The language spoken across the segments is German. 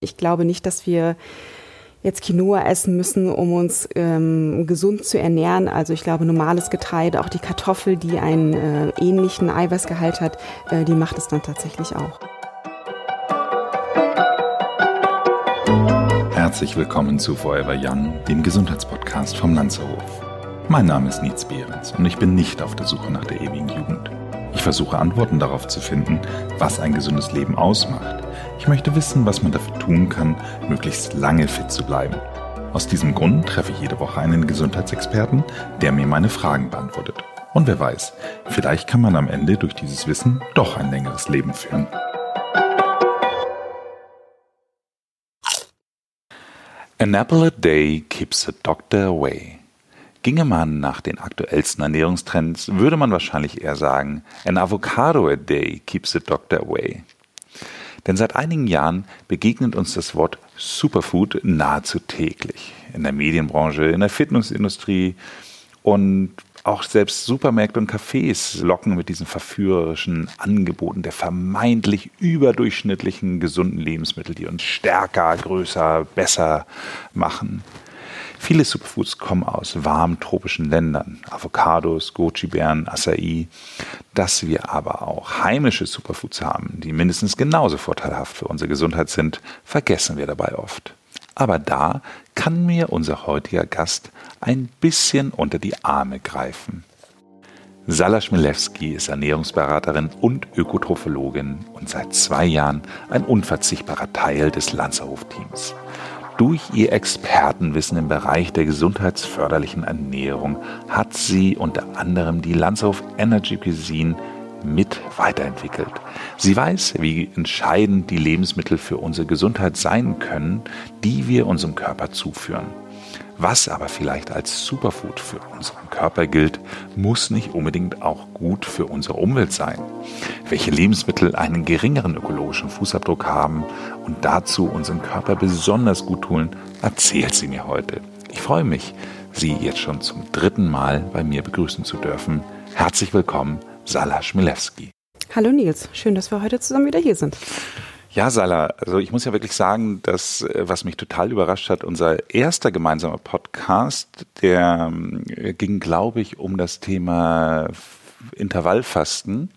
Ich glaube nicht, dass wir jetzt Quinoa essen müssen, um uns ähm, gesund zu ernähren. Also ich glaube, normales Getreide, auch die Kartoffel, die einen äh, ähnlichen Eiweißgehalt hat, äh, die macht es dann tatsächlich auch. Herzlich willkommen zu Forever Young, dem Gesundheitspodcast vom Lanzerhof. Mein Name ist Nietz Behrens und ich bin nicht auf der Suche nach der ewigen Jugend. Ich versuche Antworten darauf zu finden, was ein gesundes Leben ausmacht ich möchte wissen, was man dafür tun kann, möglichst lange fit zu bleiben. Aus diesem Grund treffe ich jede Woche einen Gesundheitsexperten, der mir meine Fragen beantwortet. Und wer weiß, vielleicht kann man am Ende durch dieses Wissen doch ein längeres Leben führen. An apple a day keeps a doctor away. Ginge man nach den aktuellsten Ernährungstrends, würde man wahrscheinlich eher sagen, an avocado a day keeps a doctor away. Denn seit einigen Jahren begegnet uns das Wort Superfood nahezu täglich. In der Medienbranche, in der Fitnessindustrie und auch selbst Supermärkte und Cafés locken mit diesen verführerischen Angeboten der vermeintlich überdurchschnittlichen gesunden Lebensmittel, die uns stärker, größer, besser machen. Viele Superfoods kommen aus warmen tropischen Ländern, Avocados, Goji-Beeren, Acai. Dass wir aber auch heimische Superfoods haben, die mindestens genauso vorteilhaft für unsere Gesundheit sind, vergessen wir dabei oft. Aber da kann mir unser heutiger Gast ein bisschen unter die Arme greifen. Sala Schmilewski ist Ernährungsberaterin und Ökotrophologin und seit zwei Jahren ein unverzichtbarer Teil des Lanzerhof-Teams. Durch ihr Expertenwissen im Bereich der gesundheitsförderlichen Ernährung hat sie unter anderem die Landshof Energy Cuisine mit weiterentwickelt. Sie weiß, wie entscheidend die Lebensmittel für unsere Gesundheit sein können, die wir unserem Körper zuführen. Was aber vielleicht als Superfood für unseren Körper gilt, muss nicht unbedingt auch gut für unsere Umwelt sein. Welche Lebensmittel einen geringeren ökologischen Fußabdruck haben und dazu unseren Körper besonders gut tun, erzählt sie mir heute. Ich freue mich, Sie jetzt schon zum dritten Mal bei mir begrüßen zu dürfen. Herzlich willkommen, Sala Schmilewski. Hallo Nils, schön, dass wir heute zusammen wieder hier sind. Ja, Sala, also ich muss ja wirklich sagen, dass, äh, was mich total überrascht hat, unser erster gemeinsamer Podcast, der äh, ging, glaube ich, um das Thema Intervallfasten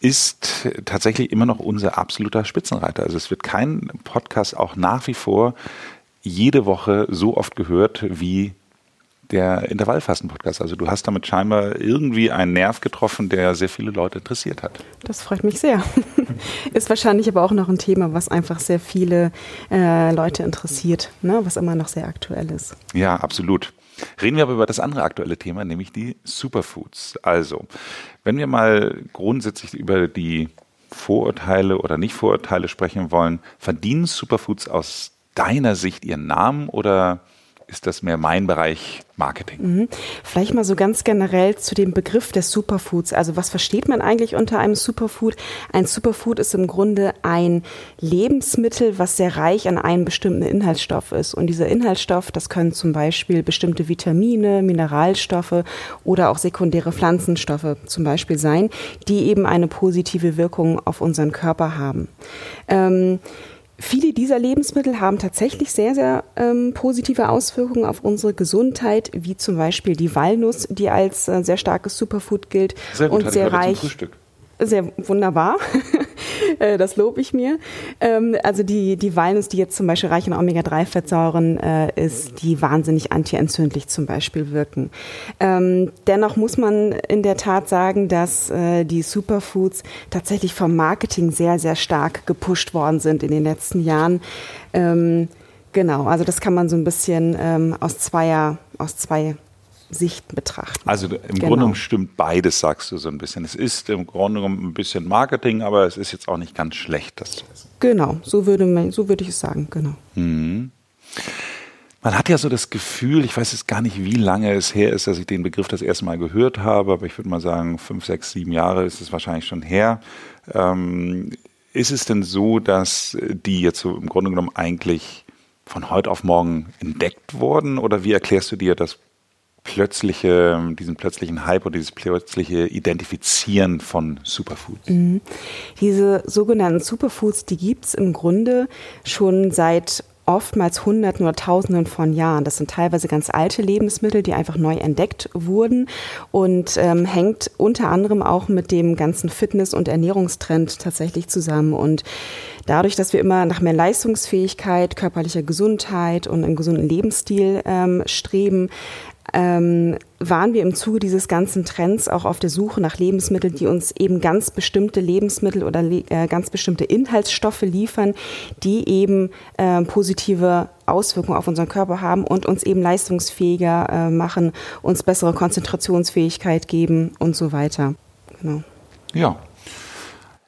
ist tatsächlich immer noch unser absoluter Spitzenreiter. Also es wird kein Podcast auch nach wie vor jede Woche so oft gehört wie der Intervallfasten-Podcast. Also du hast damit scheinbar irgendwie einen Nerv getroffen, der sehr viele Leute interessiert hat. Das freut mich sehr. Ist wahrscheinlich aber auch noch ein Thema, was einfach sehr viele äh, Leute interessiert, ne? was immer noch sehr aktuell ist. Ja, absolut. Reden wir aber über das andere aktuelle Thema, nämlich die Superfoods. Also, wenn wir mal grundsätzlich über die Vorurteile oder Nicht-Vorurteile sprechen wollen, verdienen Superfoods aus deiner Sicht ihren Namen oder ist das mehr mein Bereich Marketing. Mhm. Vielleicht mal so ganz generell zu dem Begriff des Superfoods. Also was versteht man eigentlich unter einem Superfood? Ein Superfood ist im Grunde ein Lebensmittel, was sehr reich an einem bestimmten Inhaltsstoff ist. Und dieser Inhaltsstoff, das können zum Beispiel bestimmte Vitamine, Mineralstoffe oder auch sekundäre Pflanzenstoffe zum Beispiel sein, die eben eine positive Wirkung auf unseren Körper haben. Ähm, Viele dieser Lebensmittel haben tatsächlich sehr, sehr ähm, positive Auswirkungen auf unsere Gesundheit, wie zum Beispiel die Walnuss, die als äh, sehr starkes Superfood gilt sehr gut, und sehr reich. Sehr wunderbar. Äh, das lobe ich mir. Ähm, also die, die Walnuss, die jetzt zum Beispiel reich an Omega-3-Fettsäuren äh, ist, die wahnsinnig antientzündlich zum Beispiel wirken. Ähm, dennoch muss man in der Tat sagen, dass äh, die Superfoods tatsächlich vom Marketing sehr, sehr stark gepusht worden sind in den letzten Jahren. Ähm, genau, also das kann man so ein bisschen aus zweier, aus zwei Sicht betrachten. Also im genau. Grunde genommen stimmt beides, sagst du so ein bisschen. Es ist im Grunde genommen ein bisschen Marketing, aber es ist jetzt auch nicht ganz schlecht, das zu essen. Genau, so würde, man, so würde ich es sagen, genau. Mhm. Man hat ja so das Gefühl, ich weiß jetzt gar nicht, wie lange es her ist, dass ich den Begriff das erste Mal gehört habe, aber ich würde mal sagen, fünf, sechs, sieben Jahre ist es wahrscheinlich schon her. Ähm, ist es denn so, dass die jetzt so im Grunde genommen eigentlich von heute auf morgen entdeckt wurden oder wie erklärst du dir das plötzliche, diesen plötzlichen Hype oder dieses plötzliche Identifizieren von Superfoods? Mhm. Diese sogenannten Superfoods, die gibt es im Grunde schon seit oftmals Hunderten oder Tausenden von Jahren. Das sind teilweise ganz alte Lebensmittel, die einfach neu entdeckt wurden und ähm, hängt unter anderem auch mit dem ganzen Fitness- und Ernährungstrend tatsächlich zusammen. Und dadurch, dass wir immer nach mehr Leistungsfähigkeit, körperlicher Gesundheit und einem gesunden Lebensstil ähm, streben, ähm, waren wir im Zuge dieses ganzen Trends auch auf der Suche nach Lebensmitteln, die uns eben ganz bestimmte Lebensmittel oder äh, ganz bestimmte Inhaltsstoffe liefern, die eben äh, positive Auswirkungen auf unseren Körper haben und uns eben leistungsfähiger äh, machen, uns bessere Konzentrationsfähigkeit geben und so weiter. Genau. Ja,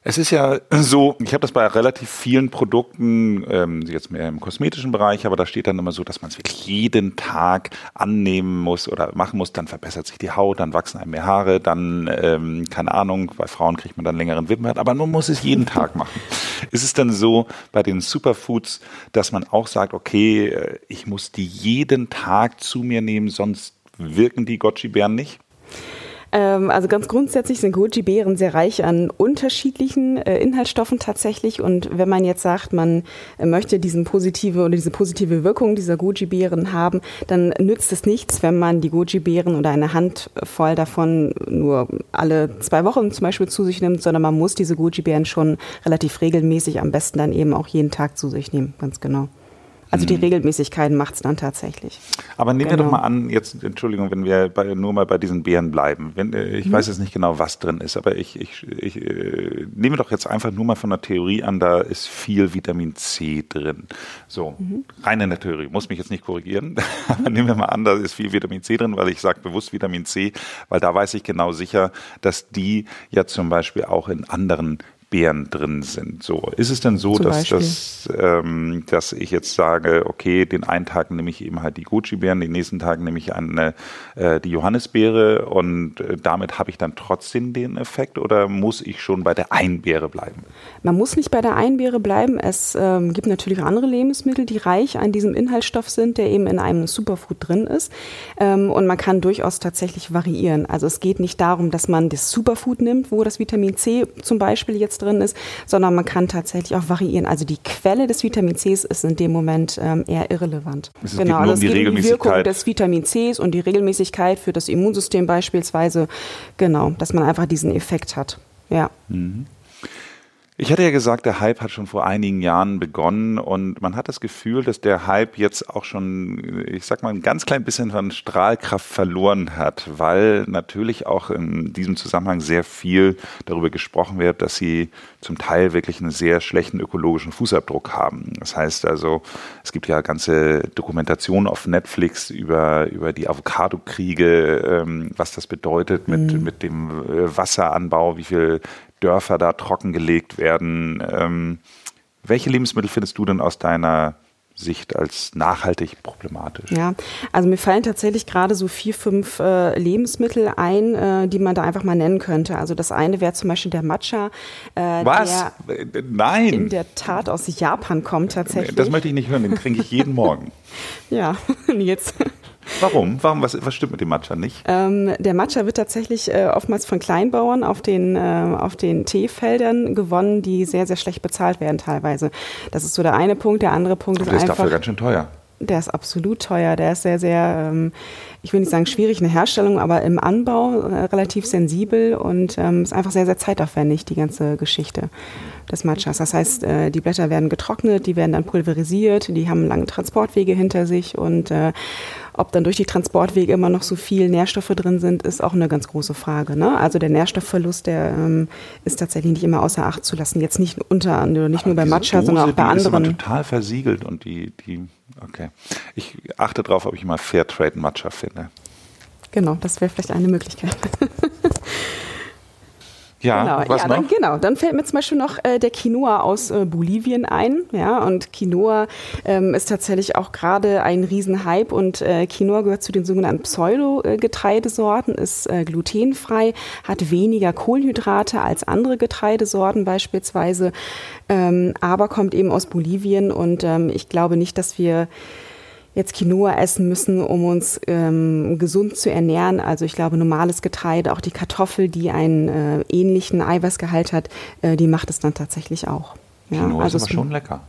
es ist ja so, ich habe das bei relativ vielen Produkten, ähm, jetzt mehr im kosmetischen Bereich, aber da steht dann immer so, dass man es wirklich jeden Tag annehmen muss oder machen muss, dann verbessert sich die Haut, dann wachsen einem mehr Haare, dann, ähm, keine Ahnung, bei Frauen kriegt man dann längeren Wimpern, aber man muss es jeden Tag machen. Ist es dann so bei den Superfoods, dass man auch sagt, okay, äh, ich muss die jeden Tag zu mir nehmen, sonst wirken die Goji-Bären nicht? Ähm, also ganz grundsätzlich sind Goji-Beeren sehr reich an unterschiedlichen äh, Inhaltsstoffen tatsächlich. Und wenn man jetzt sagt, man äh, möchte diesen positive oder diese positive Wirkung dieser Goji-Beeren haben, dann nützt es nichts, wenn man die Goji-Beeren oder eine Handvoll davon nur alle zwei Wochen zum Beispiel zu sich nimmt, sondern man muss diese Goji-Beeren schon relativ regelmäßig, am besten dann eben auch jeden Tag zu sich nehmen, ganz genau. Also die mhm. Regelmäßigkeiten macht es dann tatsächlich. Aber nehmen genau. wir doch genau. mal an, jetzt, Entschuldigung, wenn wir bei, nur mal bei diesen Beeren bleiben. Wenn, äh, ich mhm. weiß jetzt nicht genau, was drin ist, aber ich, ich, ich äh, nehme doch jetzt einfach nur mal von der Theorie an, da ist viel Vitamin C drin. So, mhm. rein in der Theorie, muss mich jetzt nicht korrigieren. aber nehmen wir mal an, da ist viel Vitamin C drin, weil ich sage bewusst Vitamin C, weil da weiß ich genau sicher, dass die ja zum Beispiel auch in anderen Beeren drin sind. So ist es denn so, dass, dass, ähm, dass ich jetzt sage, okay, den einen Tag nehme ich eben halt die Gucci-Beeren, den nächsten Tag nehme ich eine, äh, die Johannisbeere und äh, damit habe ich dann trotzdem den Effekt oder muss ich schon bei der Einbeere bleiben? Man muss nicht bei der Einbeere bleiben. Es ähm, gibt natürlich andere Lebensmittel, die reich an diesem Inhaltsstoff sind, der eben in einem Superfood drin ist. Ähm, und man kann durchaus tatsächlich variieren. Also es geht nicht darum, dass man das Superfood nimmt, wo das Vitamin C zum Beispiel jetzt drin ist, sondern man kann tatsächlich auch variieren. Also die Quelle des Vitamin Cs ist in dem Moment ähm, eher irrelevant. Es genau, also es geht um die Wirkung des Vitamin Cs und die Regelmäßigkeit für das Immunsystem beispielsweise. Genau, dass man einfach diesen Effekt hat. Ja. Mhm. Ich hatte ja gesagt, der Hype hat schon vor einigen Jahren begonnen und man hat das Gefühl, dass der Hype jetzt auch schon, ich sag mal, ein ganz klein bisschen von Strahlkraft verloren hat, weil natürlich auch in diesem Zusammenhang sehr viel darüber gesprochen wird, dass sie zum Teil wirklich einen sehr schlechten ökologischen Fußabdruck haben. Das heißt also, es gibt ja ganze Dokumentationen auf Netflix über, über die Avocado-Kriege, ähm, was das bedeutet mit, mhm. mit dem äh, Wasseranbau, wie viel Dörfer da trockengelegt werden. Ähm, welche Lebensmittel findest du denn aus deiner Sicht als nachhaltig problematisch? Ja, also mir fallen tatsächlich gerade so vier, fünf äh, Lebensmittel ein, äh, die man da einfach mal nennen könnte. Also das eine wäre zum Beispiel der Matcha. Äh, Was? Der Nein. In der Tat aus Japan kommt tatsächlich. Das möchte ich nicht hören, den trinke ich jeden Morgen. ja, jetzt. Warum? Warum? Was, was stimmt mit dem Matcha nicht? Ähm, der Matcha wird tatsächlich äh, oftmals von Kleinbauern auf den, äh, auf den Teefeldern gewonnen, die sehr, sehr schlecht bezahlt werden teilweise. Das ist so der eine Punkt. Der andere Punkt ist der einfach... ist dafür ganz schön teuer. Der ist absolut teuer. Der ist sehr, sehr, ähm, ich will nicht sagen schwierig in der Herstellung, aber im Anbau äh, relativ sensibel und ähm, ist einfach sehr, sehr zeitaufwendig, die ganze Geschichte des Matchas. Das heißt, äh, die Blätter werden getrocknet, die werden dann pulverisiert, die haben lange Transportwege hinter sich und äh, ob dann durch die Transportwege immer noch so viel Nährstoffe drin sind, ist auch eine ganz große Frage. Ne? Also der Nährstoffverlust, der ähm, ist tatsächlich nicht immer außer Acht zu lassen. Jetzt nicht unter nicht nur bei Matcha, Dose, sondern auch bei die anderen. Ist immer total versiegelt und die, die, okay. Ich achte darauf, ob ich mal Fairtrade Matcha finde. Genau, das wäre vielleicht eine Möglichkeit. Ja, genau, ja? Dann, genau, dann fällt mir zum Beispiel noch äh, der Quinoa aus äh, Bolivien ein. Ja, und Quinoa ähm, ist tatsächlich auch gerade ein Riesenhype und äh, Quinoa gehört zu den sogenannten Pseudo-Getreidesorten, ist äh, glutenfrei, hat weniger Kohlenhydrate als andere Getreidesorten beispielsweise, ähm, aber kommt eben aus Bolivien und ähm, ich glaube nicht, dass wir jetzt Quinoa essen müssen, um uns ähm, gesund zu ernähren. Also ich glaube, normales Getreide, auch die Kartoffel, die einen äh, ähnlichen Eiweißgehalt hat, äh, die macht es dann tatsächlich auch. Ja, Quinoa also ist aber schon lecker.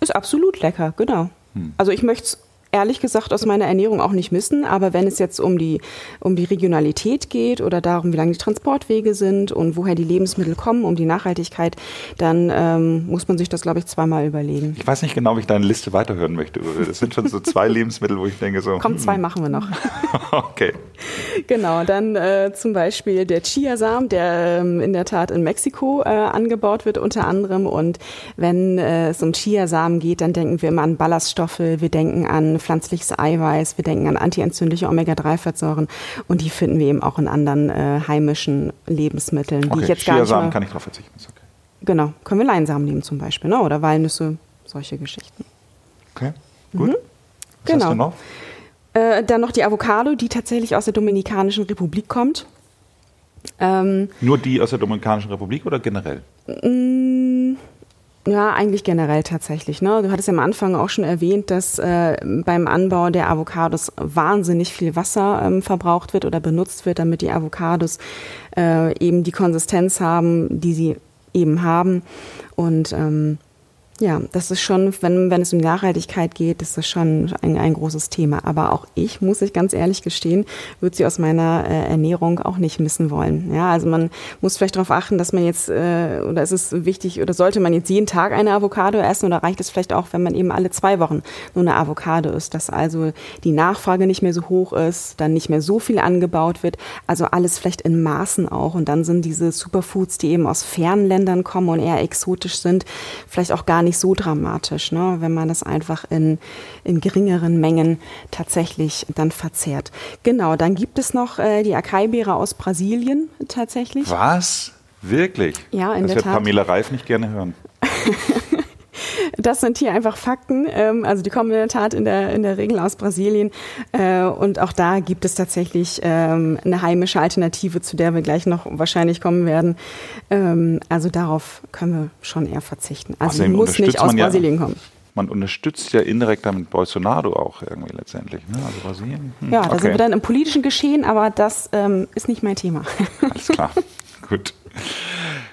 Ist absolut lecker, genau. Hm. Also ich möchte es ehrlich gesagt aus meiner Ernährung auch nicht missen. Aber wenn es jetzt um die, um die Regionalität geht oder darum, wie lange die Transportwege sind und woher die Lebensmittel kommen, um die Nachhaltigkeit, dann ähm, muss man sich das, glaube ich, zweimal überlegen. Ich weiß nicht genau, wie ich deine Liste weiterhören möchte. Das sind schon so zwei Lebensmittel, wo ich denke so. Komm, zwei hm. machen wir noch. okay. Genau, dann äh, zum Beispiel der Chiasamen, der ähm, in der Tat in Mexiko äh, angebaut wird unter anderem. Und wenn äh, es um Chiasamen geht, dann denken wir immer an Ballaststoffe, wir denken an pflanzliches Eiweiß, wir denken an antientzündliche Omega-3-Fettsäuren und die finden wir eben auch in anderen äh, heimischen Lebensmitteln, okay. die ich jetzt gar nicht mehr, kann ich drauf verzichten. Okay. Genau, können wir Leinsamen nehmen zum Beispiel, ne? oder Walnüsse, solche Geschichten. Okay, gut. Mhm. Was genau. hast du noch? Äh, dann noch die Avocado, die tatsächlich aus der Dominikanischen Republik kommt. Ähm, Nur die aus der Dominikanischen Republik oder generell? Ja, eigentlich generell tatsächlich. Ne? Du hattest ja am Anfang auch schon erwähnt, dass äh, beim Anbau der Avocados wahnsinnig viel Wasser ähm, verbraucht wird oder benutzt wird, damit die Avocados äh, eben die Konsistenz haben, die sie eben haben. Und ähm, ja, das ist schon, wenn, wenn es um Nachhaltigkeit geht, ist das schon ein, ein großes Thema. Aber auch ich, muss ich ganz ehrlich gestehen, würde sie aus meiner äh, Ernährung auch nicht missen wollen. Ja, also man muss vielleicht darauf achten, dass man jetzt, äh, oder ist es wichtig, oder sollte man jetzt jeden Tag eine Avocado essen oder reicht es vielleicht auch, wenn man eben alle zwei Wochen nur eine Avocado isst, dass also die Nachfrage nicht mehr so hoch ist, dann nicht mehr so viel angebaut wird, also alles vielleicht in Maßen auch. Und dann sind diese Superfoods, die eben aus fernen Ländern kommen und eher exotisch sind, vielleicht auch gar nicht nicht so dramatisch, ne, wenn man das einfach in, in geringeren Mengen tatsächlich dann verzehrt. Genau, dann gibt es noch äh, die Acai-Beere aus Brasilien tatsächlich. Was? Wirklich? Ja, in das der wird Pamela Reif nicht gerne hören. Das sind hier einfach Fakten. Ähm, also die kommen in der Tat in der, in der Regel aus Brasilien. Äh, und auch da gibt es tatsächlich ähm, eine heimische Alternative, zu der wir gleich noch wahrscheinlich kommen werden. Ähm, also darauf können wir schon eher verzichten. Also Außerdem muss nicht aus Brasilien ja, kommen. Man unterstützt ja indirekt damit Bolsonaro auch irgendwie letztendlich. Ne? Also Brasilien. Hm, ja, da okay. sind wir dann im politischen Geschehen, aber das ähm, ist nicht mein Thema. Alles klar. Gut.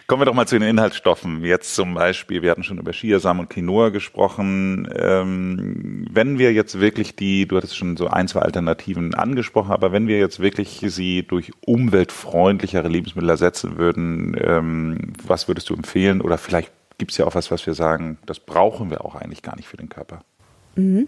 Kommen wir doch mal zu den Inhaltsstoffen. Jetzt zum Beispiel, wir hatten schon über Chiasamen und Quinoa gesprochen. Ähm, wenn wir jetzt wirklich die, du hattest schon so ein, zwei Alternativen angesprochen, aber wenn wir jetzt wirklich sie durch umweltfreundlichere Lebensmittel ersetzen würden, ähm, was würdest du empfehlen? Oder vielleicht gibt es ja auch was, was wir sagen, das brauchen wir auch eigentlich gar nicht für den Körper. Mhm.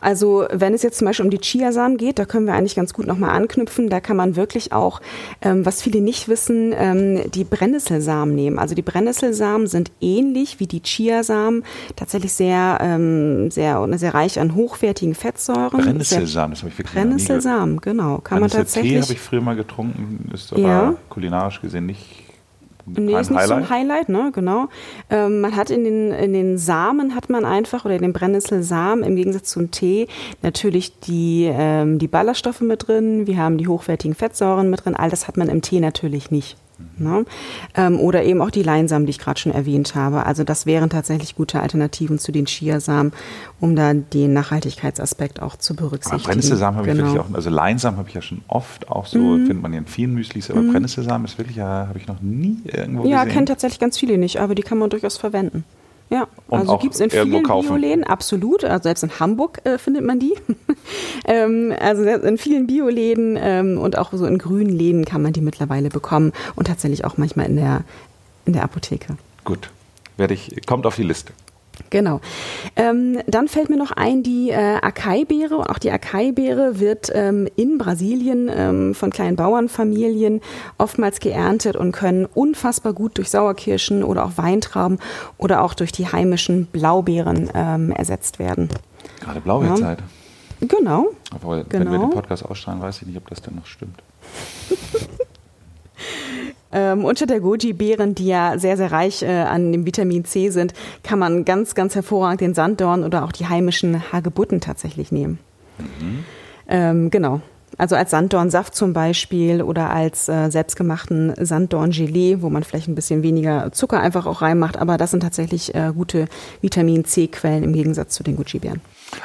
Also wenn es jetzt zum Beispiel um die Chiasamen geht, da können wir eigentlich ganz gut nochmal anknüpfen. Da kann man wirklich auch, ähm, was viele nicht wissen, ähm, die Brennnesselsamen nehmen. Also die Brennnesselsamen sind ähnlich wie die Chiasamen, tatsächlich sehr, ähm, sehr, sehr reich an hochwertigen Fettsäuren. Brennnesselsamen, das habe ich wirklich Brennnesselsamen, genau. Kann man tatsächlich. Tee habe ich früher mal getrunken, ist aber ja. kulinarisch gesehen nicht Nee, ist nicht Highlight. so ein Highlight, ne, genau. Ähm, man hat in den, in den Samen hat man einfach, oder in den Brennnesselsamen im Gegensatz zum Tee, natürlich die, ähm, die Ballaststoffe mit drin, wir haben die hochwertigen Fettsäuren mit drin, all das hat man im Tee natürlich nicht. Ne? Ähm, oder eben auch die Leinsamen, die ich gerade schon erwähnt habe. Also das wären tatsächlich gute Alternativen zu den Chiasamen, um da den Nachhaltigkeitsaspekt auch zu berücksichtigen. Aber Brennnesselsamen habe genau. ich wirklich auch, also Leinsamen habe ich ja schon oft auch so, mhm. findet man ja in vielen Müslis, aber mhm. Brennnesselsamen ist wirklich, ja, habe ich noch nie irgendwo ja, gesehen. Ja, kennen tatsächlich ganz viele nicht, aber die kann man durchaus verwenden. Ja, und also gibt es in vielen Bioläden, absolut. Also selbst in Hamburg äh, findet man die. ähm, also in vielen Bioläden ähm, und auch so in grünen Läden kann man die mittlerweile bekommen und tatsächlich auch manchmal in der, in der Apotheke. Gut, werde ich, kommt auf die Liste. Genau. Ähm, dann fällt mir noch ein, die äh, Acai-Beere. Auch die Acai-Beere wird ähm, in Brasilien ähm, von kleinen Bauernfamilien oftmals geerntet und können unfassbar gut durch Sauerkirschen oder auch Weintrauben oder auch durch die heimischen Blaubeeren ähm, ersetzt werden. Gerade Blaubeerzeit. Ja. Genau. Obwohl, genau. wenn wir den Podcast ausstrahlen, weiß ich nicht, ob das denn noch stimmt. Ähm, unter der Goji-Beeren, die ja sehr, sehr reich äh, an dem Vitamin C sind, kann man ganz, ganz hervorragend den Sanddorn oder auch die heimischen Hagebutten tatsächlich nehmen. Mhm. Ähm, genau. Also als Sanddornsaft zum Beispiel oder als äh, selbstgemachten Sanddorngelee, wo man vielleicht ein bisschen weniger Zucker einfach auch reinmacht. Aber das sind tatsächlich äh, gute Vitamin C-Quellen im Gegensatz zu den Goji-Beeren.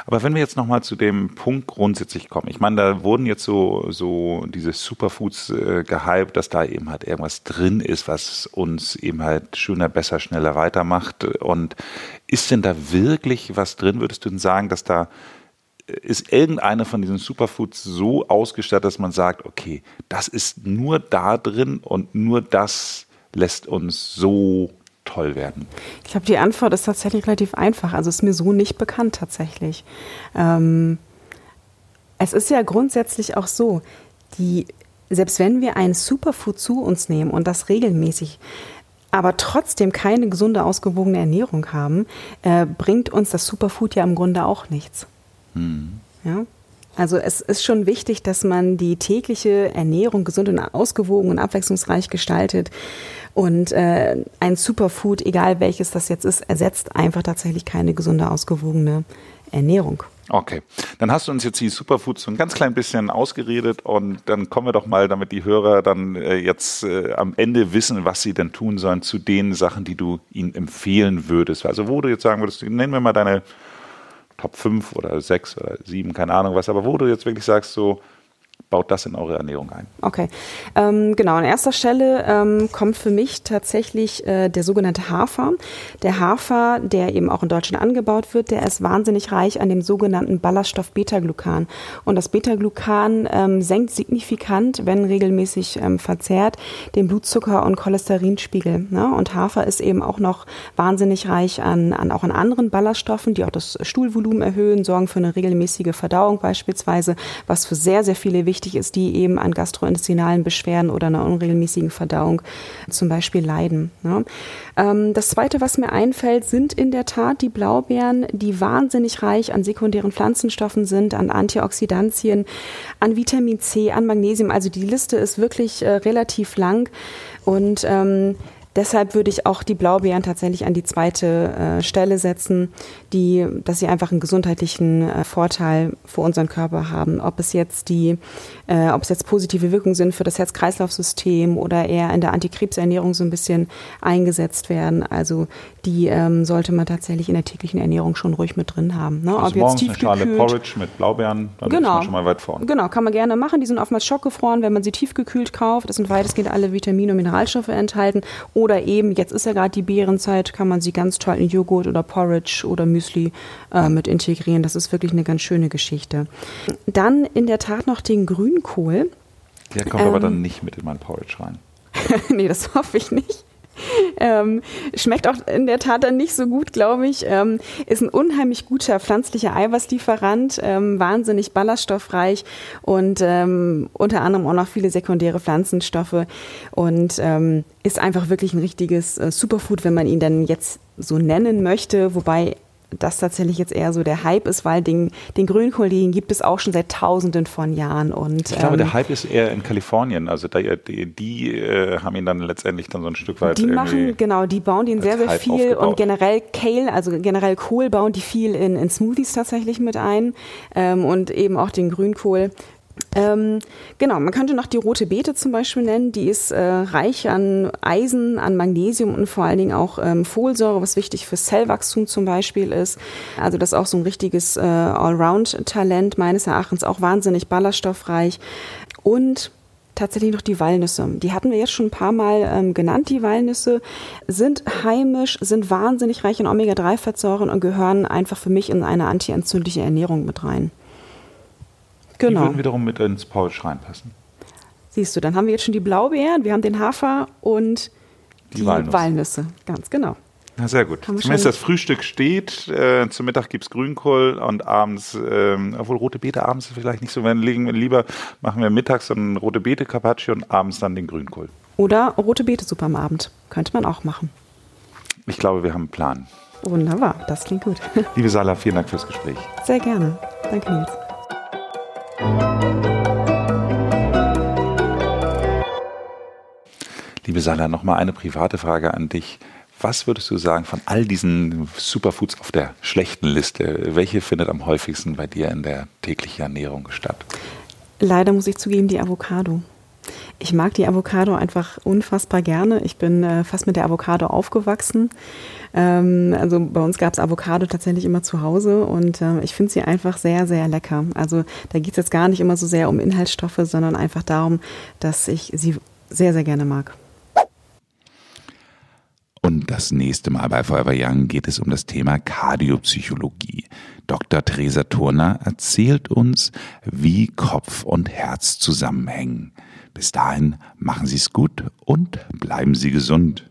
Aber wenn wir jetzt nochmal zu dem Punkt grundsätzlich kommen, ich meine, da wurden jetzt so, so diese Superfoods äh, gehypt, dass da eben halt irgendwas drin ist, was uns eben halt schöner, besser, schneller weitermacht. Und ist denn da wirklich was drin? Würdest du denn sagen, dass da ist irgendeine von diesen Superfoods so ausgestattet, dass man sagt, okay, das ist nur da drin und nur das lässt uns so toll werden? Ich glaube, die Antwort ist tatsächlich relativ einfach. Also ist mir so nicht bekannt tatsächlich. Ähm, es ist ja grundsätzlich auch so, die, selbst wenn wir ein Superfood zu uns nehmen und das regelmäßig, aber trotzdem keine gesunde, ausgewogene Ernährung haben, äh, bringt uns das Superfood ja im Grunde auch nichts. Hm. Ja? Also es ist schon wichtig, dass man die tägliche Ernährung gesund und ausgewogen und abwechslungsreich gestaltet. Und äh, ein Superfood, egal welches das jetzt ist, ersetzt einfach tatsächlich keine gesunde, ausgewogene Ernährung. Okay, dann hast du uns jetzt die Superfoods so ein ganz klein bisschen ausgeredet und dann kommen wir doch mal, damit die Hörer dann äh, jetzt äh, am Ende wissen, was sie denn tun sollen zu den Sachen, die du ihnen empfehlen würdest. Also wo du jetzt sagen würdest, nennen wir mal deine Top 5 oder 6 oder 7, keine Ahnung was, aber wo du jetzt wirklich sagst, so, baut das in eure Ernährung ein. Okay, ähm, genau. An erster Stelle ähm, kommt für mich tatsächlich äh, der sogenannte Hafer. Der Hafer, der eben auch in Deutschland angebaut wird, der ist wahnsinnig reich an dem sogenannten Ballaststoff Beta-Glucan. Und das Beta-Glucan ähm, senkt signifikant, wenn regelmäßig ähm, verzehrt, den Blutzucker- und Cholesterinspiegel. Ne? Und Hafer ist eben auch noch wahnsinnig reich an, an auch an anderen Ballaststoffen, die auch das Stuhlvolumen erhöhen, sorgen für eine regelmäßige Verdauung beispielsweise, was für sehr, sehr viele wichtig ist, die eben an gastrointestinalen Beschwerden oder einer unregelmäßigen Verdauung zum Beispiel leiden. Ne? Ähm, das Zweite, was mir einfällt, sind in der Tat die Blaubeeren, die wahnsinnig reich an sekundären Pflanzenstoffen sind, an Antioxidantien, an Vitamin C, an Magnesium. Also die Liste ist wirklich äh, relativ lang und ähm, Deshalb würde ich auch die Blaubeeren tatsächlich an die zweite äh, Stelle setzen, die, dass sie einfach einen gesundheitlichen äh, Vorteil für unseren Körper haben. Ob es jetzt die, äh, ob es jetzt positive Wirkungen sind für das Herz-Kreislauf-System oder eher in der Antikrebsernährung so ein bisschen eingesetzt werden. Also die ähm, sollte man tatsächlich in der täglichen Ernährung schon ruhig mit drin haben. Ne? Also Ob morgens jetzt eine Schale Porridge mit Blaubeeren, dann genau. ist man schon mal weit vorne. Genau, kann man gerne machen. Die sind oftmals schockgefroren, wenn man sie tiefgekühlt kauft. Das sind weitestgehend alle Vitamine und Mineralstoffe enthalten. Oder eben, jetzt ist ja gerade die Beerenzeit, kann man sie ganz toll in Joghurt oder Porridge oder Müsli äh, mit integrieren. Das ist wirklich eine ganz schöne Geschichte. Dann in der Tat noch den Grünkohl. Der kommt ähm, aber dann nicht mit in mein Porridge rein. nee, das hoffe ich nicht. Ähm, schmeckt auch in der Tat dann nicht so gut, glaube ich. Ähm, ist ein unheimlich guter pflanzlicher Eiweißlieferant, ähm, wahnsinnig ballaststoffreich und ähm, unter anderem auch noch viele sekundäre Pflanzenstoffe und ähm, ist einfach wirklich ein richtiges äh, Superfood, wenn man ihn dann jetzt so nennen möchte, wobei das tatsächlich jetzt eher so der Hype ist, weil den, den Grünkohl, den gibt es auch schon seit Tausenden von Jahren. Und, ich glaube, ähm, der Hype ist eher in Kalifornien. Also da, die, die äh, haben ihn dann letztendlich dann so ein Stück weit. Die machen, genau, die bauen den sehr, sehr Hype viel aufgebaut. und generell Kale, also generell Kohl bauen die viel in, in Smoothies tatsächlich mit ein ähm, und eben auch den Grünkohl ähm, genau, man könnte noch die rote Beete zum Beispiel nennen. Die ist äh, reich an Eisen, an Magnesium und vor allen Dingen auch ähm, Folsäure, was wichtig für Zellwachstum zum Beispiel ist. Also das ist auch so ein richtiges äh, Allround-Talent meines Erachtens, auch wahnsinnig ballaststoffreich. Und tatsächlich noch die Walnüsse. Die hatten wir jetzt schon ein paar Mal ähm, genannt, die Walnüsse. Sind heimisch, sind wahnsinnig reich in Omega-3-Fettsäuren und gehören einfach für mich in eine antientzündliche Ernährung mit rein. Genau. Die würden wiederum mit ins Porridge reinpassen. Siehst du, dann haben wir jetzt schon die Blaubeeren, wir haben den Hafer und die, die Walnüsse. Walnüsse. Ganz genau. Na, sehr gut. Zumindest das Frühstück steht. Äh, zum Mittag gibt es Grünkohl und abends, ähm, obwohl rote Beete abends vielleicht nicht so, wenn liegen, lieber machen wir mittags so ein rote Beete Carpaccio und abends dann den Grünkohl. Oder rote Beete Suppe am Abend. Könnte man auch machen. Ich glaube, wir haben einen Plan. Wunderbar, das klingt gut. Liebe Sala, vielen Dank fürs Gespräch. Sehr gerne. Danke, Nils. Liebe Sala, noch mal eine private Frage an dich. Was würdest du sagen von all diesen Superfoods auf der schlechten Liste? Welche findet am häufigsten bei dir in der täglichen Ernährung statt? Leider muss ich zugeben, die Avocado. Ich mag die Avocado einfach unfassbar gerne. Ich bin äh, fast mit der Avocado aufgewachsen. Ähm, also bei uns gab es Avocado tatsächlich immer zu Hause und äh, ich finde sie einfach sehr, sehr lecker. Also da geht es jetzt gar nicht immer so sehr um Inhaltsstoffe, sondern einfach darum, dass ich sie sehr, sehr gerne mag. Und das nächste Mal bei Forever Young geht es um das Thema Kardiopsychologie. Dr. Theresa Turner erzählt uns, wie Kopf und Herz zusammenhängen. Bis dahin machen Sie es gut und bleiben Sie gesund.